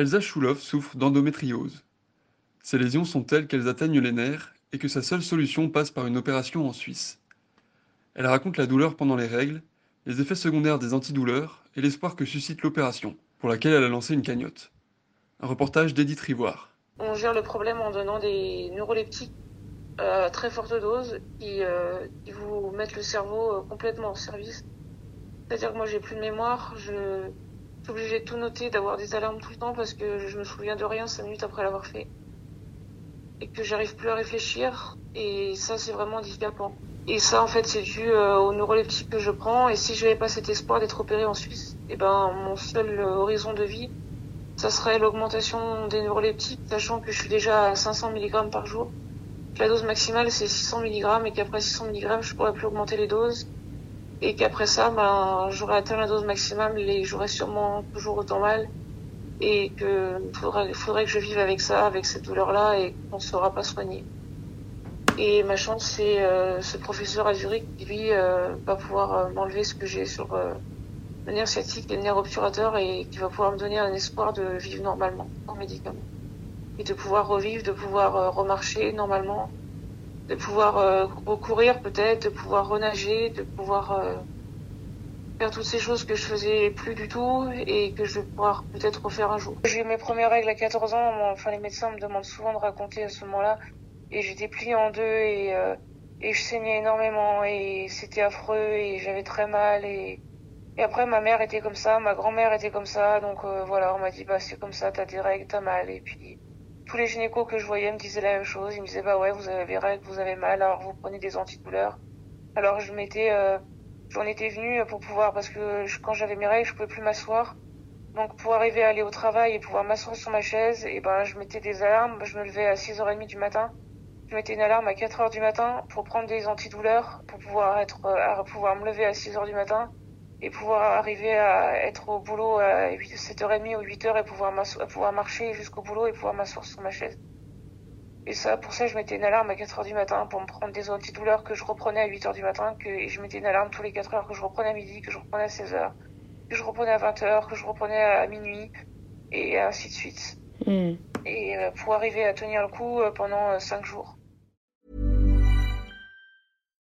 Elsa Schulhoff souffre d'endométriose. Ces lésions sont telles qu'elles atteignent les nerfs et que sa seule solution passe par une opération en Suisse. Elle raconte la douleur pendant les règles, les effets secondaires des antidouleurs et l'espoir que suscite l'opération, pour laquelle elle a lancé une cagnotte. Un reportage d'Edith Rivoire. On gère le problème en donnant des neuroleptiques à très forte dose qui, euh, vous mettent le cerveau euh, complètement en service. C'est-à-dire que moi j'ai plus de mémoire, suis obligée de tout noter, d'avoir des alarmes tout le temps parce que je me souviens de rien cinq minutes après l'avoir fait. Et que j'arrive plus à réfléchir et ça c'est vraiment handicapant. Et ça en fait c'est dû euh, aux neuroleptiques que je prends et si je n'avais pas cet espoir d'être opérée en Suisse, et ben mon seul horizon de vie ça serait l'augmentation des neuroleptiques, sachant que je suis déjà à 500 mg par jour. La dose maximale c'est 600 mg et qu'après 600 mg je pourrais plus augmenter les doses et qu'après ça ben j'aurais atteint la dose maximale et j'aurais sûrement toujours autant mal et que faudrait, faudrait que je vive avec ça, avec cette douleur là et qu'on ne saura pas soigner. Et ma chance c'est euh, ce professeur à Zurich qui lui euh, va pouvoir euh, m'enlever ce que j'ai sur euh, le nerf sciatique et le nerf obturateur et qui va pouvoir me donner un espoir de vivre normalement en médicament et de pouvoir revivre, de pouvoir euh, remarcher normalement, de pouvoir euh, recourir peut-être, de pouvoir renager, de pouvoir euh, faire toutes ces choses que je faisais plus du tout et que je vais pouvoir peut-être refaire un jour. J'ai eu mes premières règles à 14 ans, enfin les médecins me demandent souvent de raconter à ce moment-là et j'étais pliée en deux et, euh, et je saignais énormément et c'était affreux et j'avais très mal et, et après ma mère était comme ça, ma grand-mère était comme ça donc euh, voilà on m'a dit bah c'est comme ça, t'as des règles, t'as mal et puis tous les gynécos que je voyais me disaient la même chose. Ils me disaient bah ouais, vous avez règles, vous avez mal, alors vous prenez des antidouleurs. Alors je m'étais, euh, j'en étais venue pour pouvoir parce que quand j'avais mes règles, je pouvais plus m'asseoir. Donc pour arriver à aller au travail et pouvoir m'asseoir sur ma chaise, et ben je mettais des alarmes. Je me levais à 6h30 du matin. Je mettais une alarme à 4h du matin pour prendre des antidouleurs, pour pouvoir être, euh, à pouvoir me lever à 6h du matin et pouvoir arriver à être au boulot à 8, 7h30 ou 8h et pouvoir, pouvoir marcher jusqu'au boulot et pouvoir m'asseoir sur ma chaise. Et ça, pour ça, je mettais une alarme à 4h du matin pour me prendre des antidouleurs que je reprenais à 8h du matin, que et je mettais une alarme tous les 4 heures que je reprenais à midi, que je reprenais à 16h, que je reprenais à 20h, que je reprenais à minuit, et ainsi de suite. Mm. Et euh, pour arriver à tenir le coup euh, pendant 5 jours.